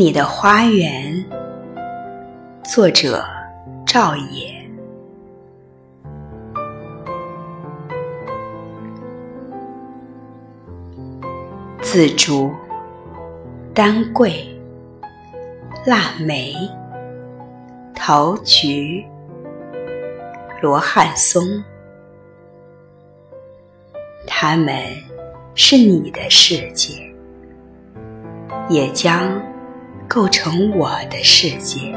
你的花园，作者赵野。紫竹、丹桂、腊梅、桃菊、罗汉松，它们是你的世界，也将构成我的世界。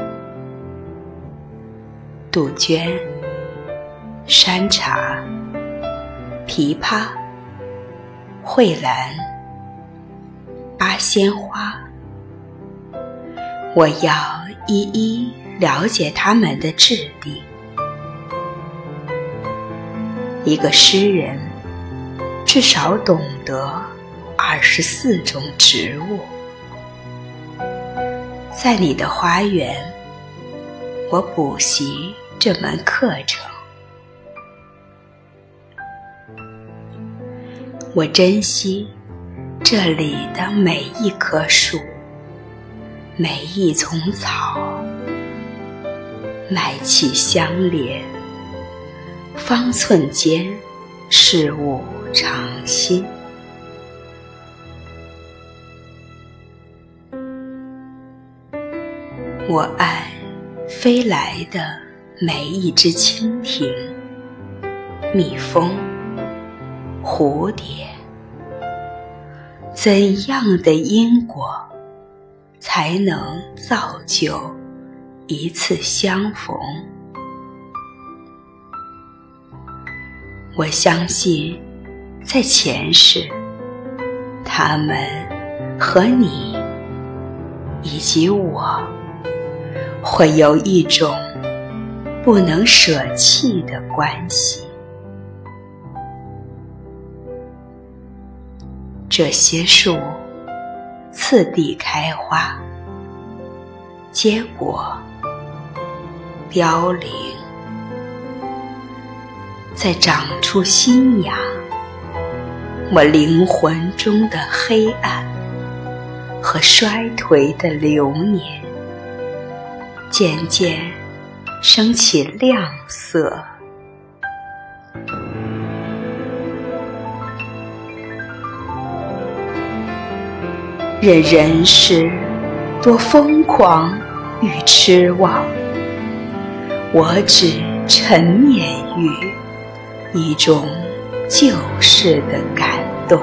杜鹃、山茶、枇杷、蕙兰。八仙花，我要一一了解它们的质地。一个诗人至少懂得二十四种植物。在你的花园，我补习这门课程。我珍惜。这里的每一棵树，每一丛草，脉气相连，方寸间事物常新。我爱飞来的每一只蜻蜓、蜜蜂、蝴蝶。怎样的因果，才能造就一次相逢？我相信，在前世，他们和你以及我，会有一种不能舍弃的关系。这些树次第开花、结果、凋零，再长出新芽。我灵魂中的黑暗和衰颓的流年，渐渐升起亮色。任人世多疯狂与痴妄，我只沉湎于一种旧世的感动。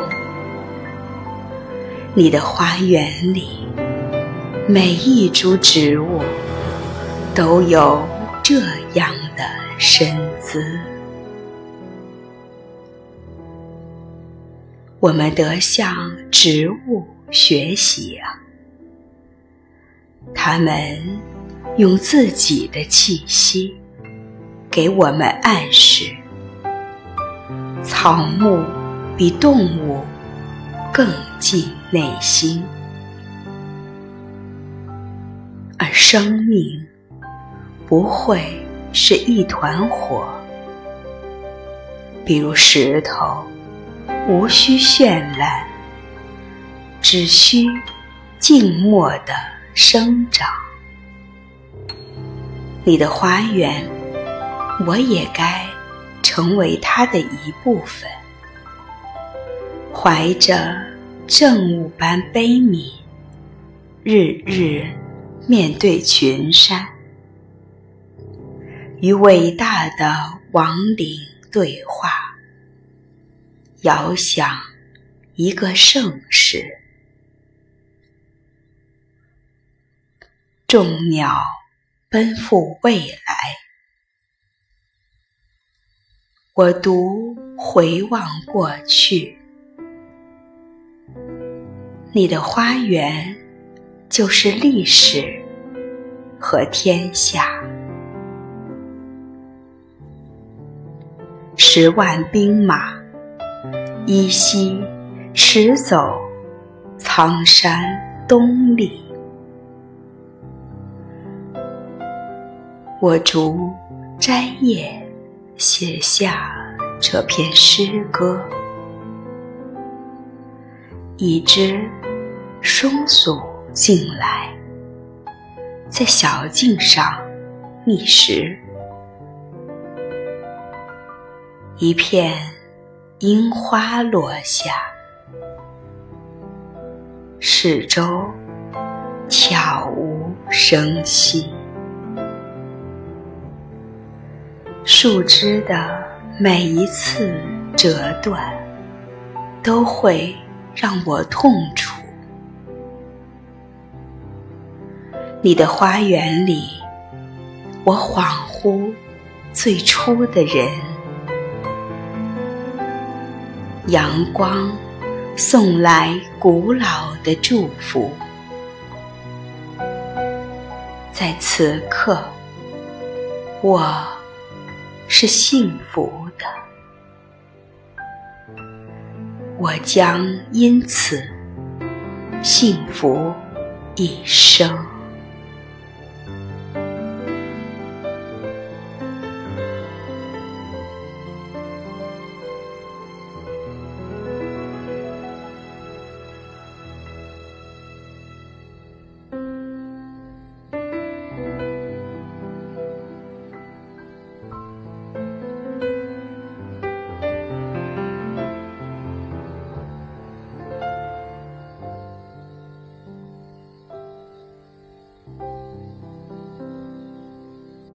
你的花园里，每一株植物都有这样的身姿。我们得向植物。学习啊！他们用自己的气息给我们暗示：草木比动物更近内心，而生命不会是一团火。比如石头，无需绚烂。只需静默的生长，你的花园，我也该成为它的一部分。怀着正午般悲悯，日日面对群山，与伟大的亡灵对话，遥想一个盛世。众鸟奔赴未来，我独回望过去。你的花园就是历史和天下，十万兵马依稀驰走苍山东里。我逐摘叶，写下这篇诗歌。一只松鼠进来，在小径上觅食。一片樱花落下，四周悄无声息，树枝的每一次折断，都会让我痛楚。你的花园里，我恍惚最初的人。阳光送来古老的祝福，在此刻，我是幸福的，我将因此幸福一生。